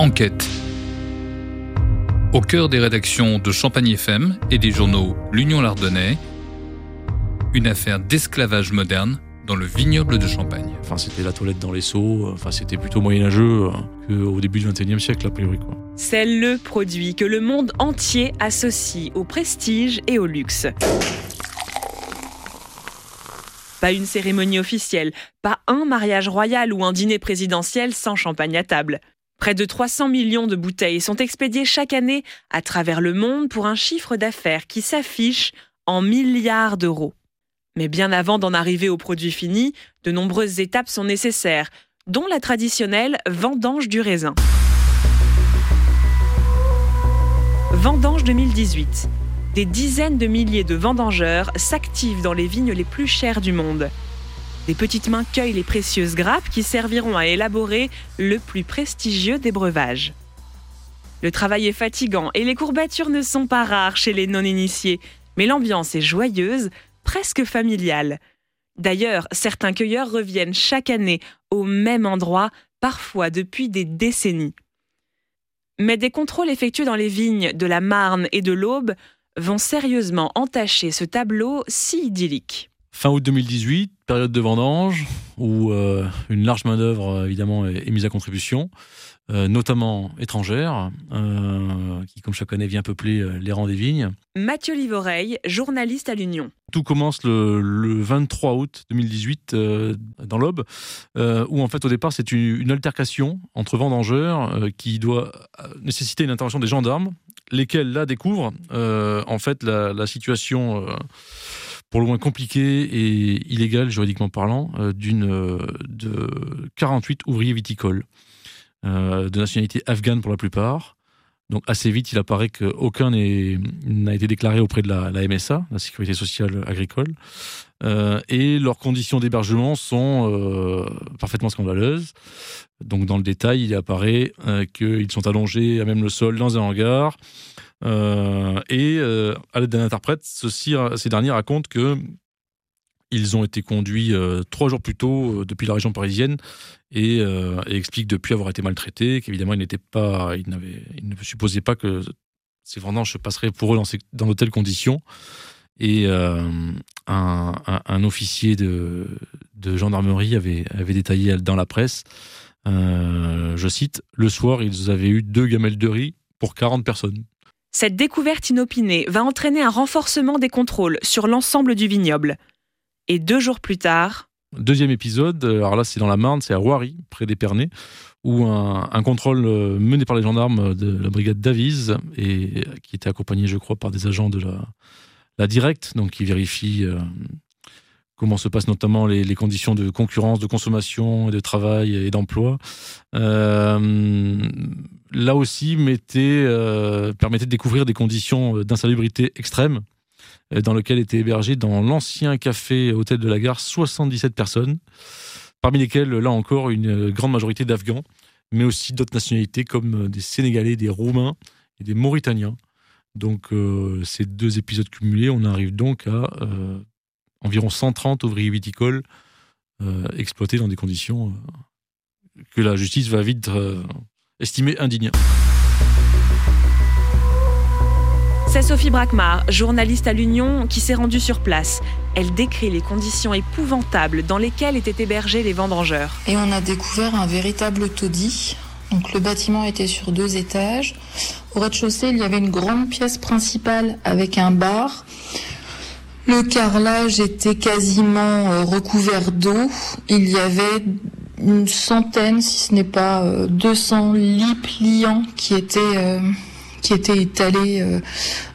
Enquête. Au cœur des rédactions de Champagne FM et des journaux L'Union Lardonnais, une affaire d'esclavage moderne dans le vignoble de Champagne. Enfin, c'était la toilette dans les seaux, enfin, c'était plutôt moyenâgeux hein, qu'au début du XXIe siècle, a priori. Quoi. C'est le produit que le monde entier associe au prestige et au luxe. Pas une cérémonie officielle, pas un mariage royal ou un dîner présidentiel sans champagne à table. Près de 300 millions de bouteilles sont expédiées chaque année à travers le monde pour un chiffre d'affaires qui s'affiche en milliards d'euros. Mais bien avant d'en arriver au produit fini, de nombreuses étapes sont nécessaires, dont la traditionnelle vendange du raisin. Vendange 2018 des dizaines de milliers de vendangeurs s'activent dans les vignes les plus chères du monde. Des petites mains cueillent les précieuses grappes qui serviront à élaborer le plus prestigieux des breuvages. Le travail est fatigant et les courbatures ne sont pas rares chez les non-initiés, mais l'ambiance est joyeuse, presque familiale. D'ailleurs, certains cueilleurs reviennent chaque année au même endroit, parfois depuis des décennies. Mais des contrôles effectués dans les vignes de la Marne et de l'Aube vont sérieusement entacher ce tableau si idyllique. Fin août 2018, période de vendange, où euh, une large main-d'œuvre évidemment est, mise à contribution, euh, notamment étrangère, euh, qui, comme chaque année, vient peupler les rangs des vignes. Mathieu Livoreille, journaliste à l'Union. Tout commence le, 23 août 2018 dans l'Aube, où en fait au départ c'est une, altercation entre vendangeurs qui doit nécessiter une intervention des gendarmes lesquels là découvrent euh, en fait la, situation euh, pour le moins compliquée et illégale juridiquement parlant euh, d'une de 48 ouvriers viticoles de nationalité afghane pour la plupart. Donc assez vite, il apparaît qu'aucun n'a été déclaré auprès de la, MSA, la Sécurité sociale agricole, et leurs conditions d'hébergement sont parfaitement scandaleuses. Donc dans le détail, il apparaît euh, qu'ils sont allongés à même le sol dans un hangar. Euh, et euh, à l'aide d'un interprète, ces derniers racontent que ils ont été conduits trois jours plus tôt depuis la région parisienne et, expliquent depuis avoir été maltraités, qu'évidemment ils n'étaient pas, ils, ils, ne supposaient pas que ces vendanges se passeraient pour eux dans, dans de telles conditions. Et un, officier de, gendarmerie avait, avait détaillé dans la presse euh, je cite, le soir, ils avaient eu deux gamelles de riz pour 40 personnes. Cette découverte inopinée va entraîner un renforcement des contrôles sur l'ensemble du vignoble. Et deux jours plus tard... Deuxième épisode, alors là c'est dans la Marne, c'est à Roiry, près d'Épernay, où un, contrôle euh, mené par les gendarmes de la brigade d'Avise, et qui était accompagné je crois par des agents de la, Directe, donc qui vérifient euh, comment se passent notamment les, conditions de concurrence, de consommation, de travail et d'emploi. Euh, là aussi, mettait, euh, permettait de découvrir des conditions d'insalubrité extrêmes euh, dans lesquelles étaient hébergées dans l'ancien café hôtel de la gare 77 personnes, parmi lesquelles, là encore, une grande majorité d'Afghans, mais aussi d'autres nationalités comme des Sénégalais, des Roumains et des Mauritaniens. Donc ces deux épisodes cumulés, on arrive donc à environ 130 ouvriers viticoles euh, exploités dans des conditions euh, que la justice va vite euh, estimer indignes. C'est Sophie Brackmar, journaliste à l'Union, qui s'est rendue sur place. Elle décrit les conditions épouvantables dans lesquelles étaient hébergés les vendangeurs. Et on a découvert un véritable taudis. Donc le bâtiment était sur deux étages. Au rez-de-chaussée, il y avait une grande pièce principale avec un bar. Le carrelage était quasiment euh, recouvert d'eau. Il y avait une centaine, si ce n'est pas 200 euh, lits pliants qui étaient euh, étalés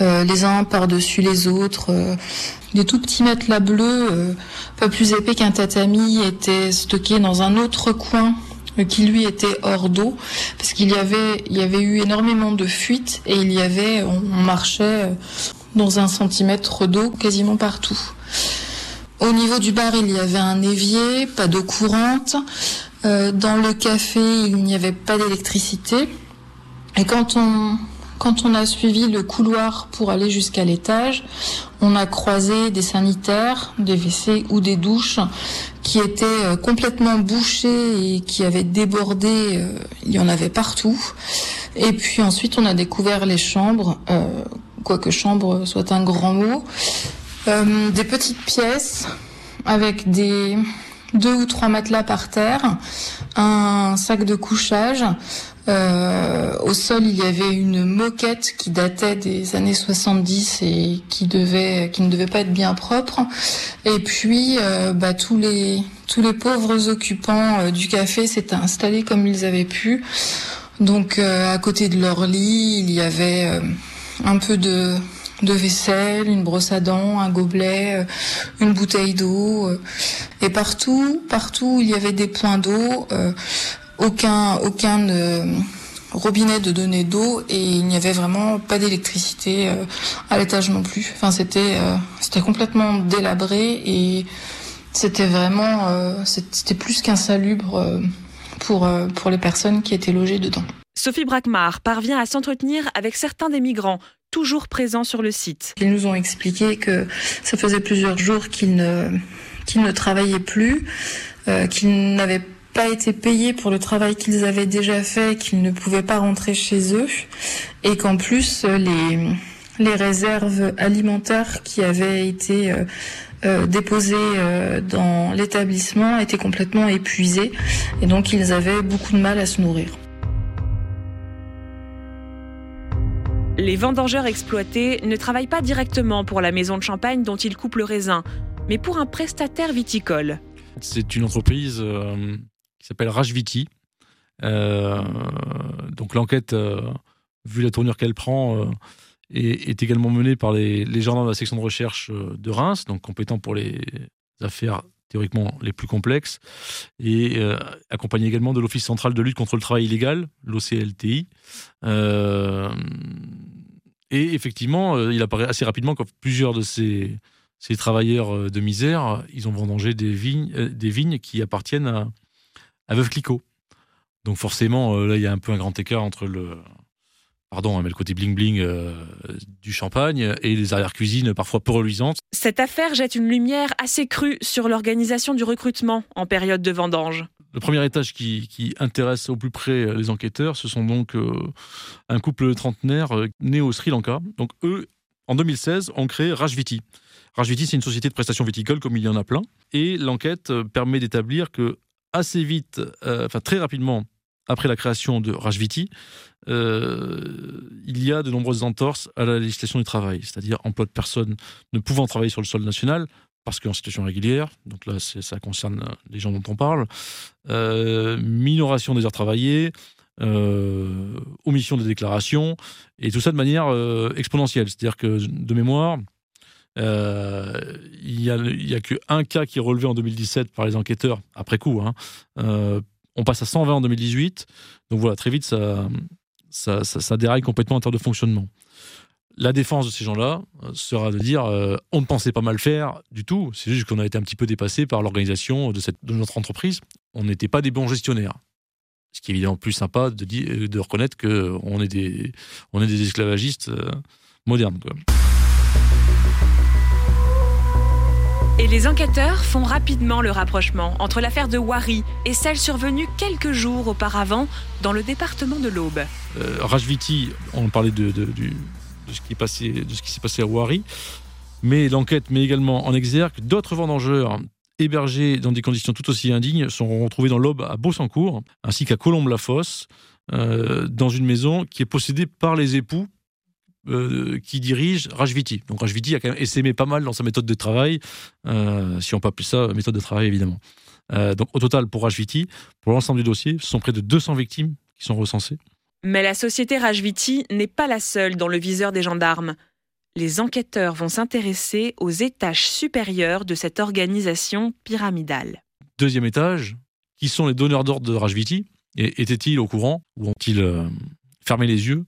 les uns par-dessus les autres. des tout petits matelas bleus, pas plus épais qu'un tatami, étaient stockés dans un autre coin qui lui était hors d'eau parce qu'il y avait il y avait eu énormément de fuites et il y avait on marchait dans un centimètre d'eau quasiment partout. Au niveau du bar, il y avait un évier, pas d'eau courante. Euh, dans le café, il n'y avait pas d'électricité. Et quand on Quand on a suivi le couloir pour aller jusqu'à l'étage, on a croisé des sanitaires, des WC ou des douches qui étaient euh, complètement bouchées et qui avaient débordé. Euh, il y en avait partout. Et puis ensuite, on a découvert les chambres, quoique chambre soit un grand mot, des petites pièces avec des deux ou trois matelas par terre, un sac de couchage, euh, au sol, il y avait une moquette qui datait des années 70 et qui ne devait pas être bien propre. Et puis, euh, bah, tous les pauvres occupants euh, du café s'étaient installés comme ils avaient pu. Donc, à côté de leur lit, il y avait un peu de vaisselle, une brosse à dents, un gobelet, une bouteille d'eau. Et partout, partout, il y avait des points d'eau aucun, aucun euh, robinet de données d'eau et il n'y avait vraiment pas d'électricité euh, à l'étage non plus. Enfin, c'était, euh, c'était complètement délabré et c'était vraiment, c'était plus qu'insalubre pour, pour les personnes qui étaient logées dedans. Sophie Brackmar parvient à s'entretenir avec certains des migrants toujours présents sur le site. Ils nous ont expliqué que ça faisait plusieurs jours qu'ils ne, travaillaient plus, qu'ils n'avaient pas été payés pour le travail qu'ils avaient déjà fait, qu'ils ne pouvaient pas rentrer chez eux, et qu'en plus les, réserves alimentaires qui avaient été euh, euh, déposées euh, dans l'établissement étaient complètement épuisées, et donc ils avaient beaucoup de mal à se nourrir. Les vendangeurs exploités ne travaillent pas directement pour la maison de champagne dont ils coupent le raisin, mais pour un prestataire viticole. C'est une entreprise qui s'appelle Rajviti. Euh, donc l'enquête, euh, vu la tournure qu'elle prend, euh, est, également menée par les, gendarmes de la section de recherche de Reims, donc compétents pour les affaires théoriquement les plus complexes, et accompagné également de l'Office central de lutte contre le travail illégal, l'OCLTI. Et effectivement, il apparaît assez rapidement que plusieurs de ces, travailleurs de misère, ils ont vendangé des vignes, vignes qui appartiennent à, à Veuve Clicquot. Donc forcément, euh, là, il y a un peu un grand écart entre le, pardon, hein, mais le côté bling bling euh, du champagne et les arrière-cuisines parfois peu reluisantes. Cette affaire jette une lumière assez crue sur l'organisation du recrutement en période de vendange. Le premier étage qui, intéresse au plus près les enquêteurs, ce sont donc euh, un couple trentenaire né au Sri Lanka. Donc eux, en 2016, ont créé Rajviti. Rajviti, c'est une société de prestations viticoles comme il y en a plein. Et l'enquête permet d'établir que assez vite, euh, enfin très rapidement, après la création de Rajviti, euh, il y a de nombreuses entorses à la législation du travail, c'est-à-dire emploi de personnes ne pouvant travailler sur le sol national parce qu'en situation régulière, donc là ça concerne les gens dont on parle, euh, minoration des heures travaillées, omission des déclarations, et tout ça de manière exponentielle, c'est-à-dire que de mémoire, euh, il n'y a, qu'un cas qui est relevé en 2017 par les enquêteurs, après coup. Hein. Euh, on passe à 120 en 2018. Donc voilà, très vite, ça, déraille complètement en termes de fonctionnement. La défense de ces gens-là euh, sera de dire on ne pensait pas mal faire du tout. C'est juste qu'on a été un petit peu dépassé par l'organisation de, de notre entreprise. On n'était pas des bons gestionnaires. Ce qui est évidemment plus sympa de, de reconnaître qu'on est, des, on est des esclavagistes modernes. Quoi. Et les enquêteurs font rapidement le rapprochement entre l'affaire de Wari et celle survenue quelques jours auparavant dans le département de l'Aube. Euh, Rajviti, on parlait de, de, ce qui s'est passé à Wari, mais l'enquête met également en exergue d'autres vendangeurs hébergés dans des conditions tout aussi indignes sont retrouvés dans l'Aube à Beausancourt, ainsi qu'à Colombe-la-Fosse, euh, dans une maison qui est possédée par les époux euh, qui dirige Rajviti. Donc Rajviti a quand même essaimé pas mal dans sa méthode de travail, euh, si on peut appeler ça méthode de travail évidemment. Donc au total pour Rajviti, pour l'ensemble du dossier, ce sont près de 200 victimes qui sont recensées. Mais la société Rajviti n'est pas la seule dans le viseur des gendarmes. Les enquêteurs vont s'intéresser aux étages supérieurs de cette organisation pyramidale. Deuxième étage, qui sont les donneurs d'ordre de Rajviti Étaient-ils au courant ou ont-ils fermé les yeux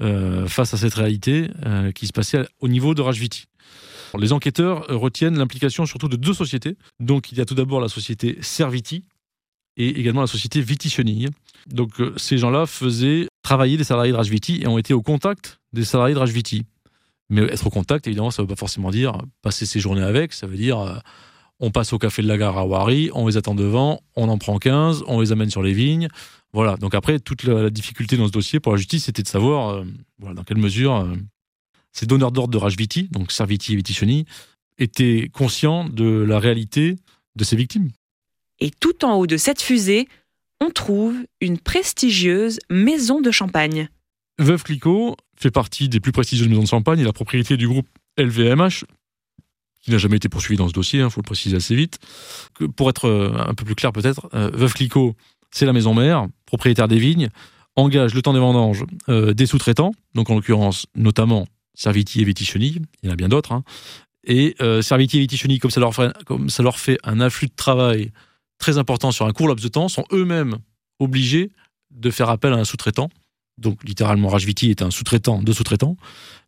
euh, face à cette réalité euh, qui se passait au niveau de Rajviti? Les enquêteurs retiennent l'implication surtout de deux sociétés. Donc il y a tout d'abord la société Serviti et également la société Viti Donc euh, ces gens-là faisaient travaillé des salariés de Rajviti et ont été au contact des salariés de Rajviti. Mais être au contact, évidemment, ça ne veut pas forcément dire passer ses journées avec. Ça veut dire euh, on passe au café de la gare à Wari, on les attend devant, on en prend 15, on les amène sur les vignes. Voilà. Donc après, toute la, difficulté dans ce dossier pour la justice, c'était de savoir euh, dans quelle mesure euh, ces donneurs d'ordre de Rajviti, donc Serviti et Vitishoni, étaient conscients de la réalité de ces victimes. Et tout en haut de cette fusée, on trouve une prestigieuse maison de champagne. Veuve Clicquot fait partie des plus prestigieuses maisons de champagne et la propriété du groupe LVMH, qui n'a jamais été poursuivi dans ce dossier, il hein, faut le préciser assez vite. pour être euh, un peu plus clair peut-être, euh, Veuve Clicquot, c'est la maison mère, propriétaire des vignes, engage le temps des vendanges euh, des sous-traitants, donc en l'occurrence notamment Serviti et Viticheny, il y en a bien d'autres, hein. et Serviti et fait, comme ça leur fait un afflux de travail très important sur un court laps de temps, sont eux-mêmes obligés de faire appel à un sous-traitant donc littéralement Rajviti est un sous-traitant de sous-traitants.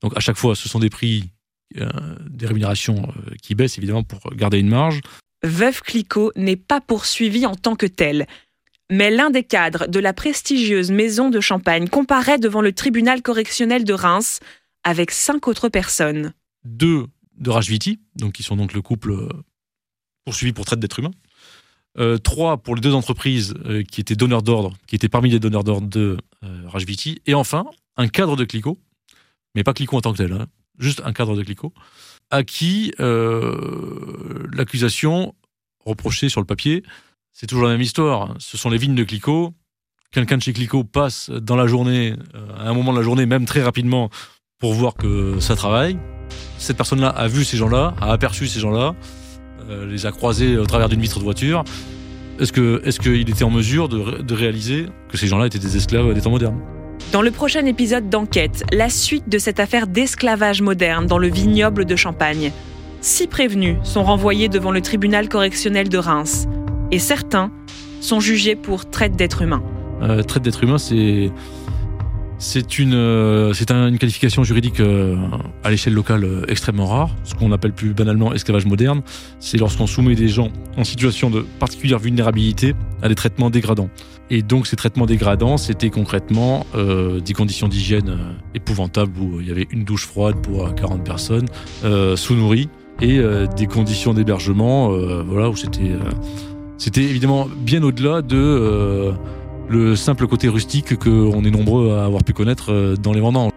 Donc à chaque fois, ce sont des prix, euh, des rémunérations euh, qui baissent évidemment pour garder une marge. Veuve Clicquot n'est pas poursuivi en tant que tel. Mais l'un des cadres de la prestigieuse maison de Champagne comparaît devant le tribunal correctionnel de Reims avec cinq autres personnes. Deux de Rajviti, donc qui sont donc le couple euh, poursuivi pour traite d'êtres humains. Euh, trois pour les deux entreprises euh, qui étaient donneurs d'ordre, qui étaient parmi les donneurs d'ordre de euh, Rajviti. Et enfin, un cadre de Clico, mais pas Clico en tant que tel, hein, juste un cadre de Clico, à qui l'accusation reprochée sur le papier, c'est toujours la même histoire. Ce sont les vignes de Clico. Quelqu'un de chez Clico passe dans la journée, à un moment de la journée, même très rapidement, pour voir que ça travaille. Cette personne-là a vu ces gens-là, a aperçu ces gens-là, euh, les a croisés au travers d'une vitre de voiture. Est-ce qu'il est qu'il était en mesure de, de réaliser que ces gens-là étaient des esclaves des temps modernes? Dans le prochain épisode d'Enquête, la suite de cette affaire d'esclavage moderne dans le vignoble de Champagne. Six prévenus sont renvoyés devant le tribunal correctionnel de Reims et certains sont jugés pour traite d'êtres humains. Euh, traite d'êtres humains, c'est c'est une, euh, c'est une qualification juridique euh, à l'échelle locale euh, extrêmement rare. Ce qu'on appelle plus banalement esclavage moderne, c'est lorsqu'on soumet des gens en situation de particulière vulnérabilité à des traitements dégradants. Et donc ces traitements dégradants, c'était concrètement des conditions d'hygiène épouvantables où il y avait une douche froide pour 40 personnes, sous-nourries, et des conditions d'hébergement, voilà, où c'était, c'était évidemment bien au-delà de le simple côté rustique qu'on est nombreux à avoir pu connaître euh, dans les vendanges.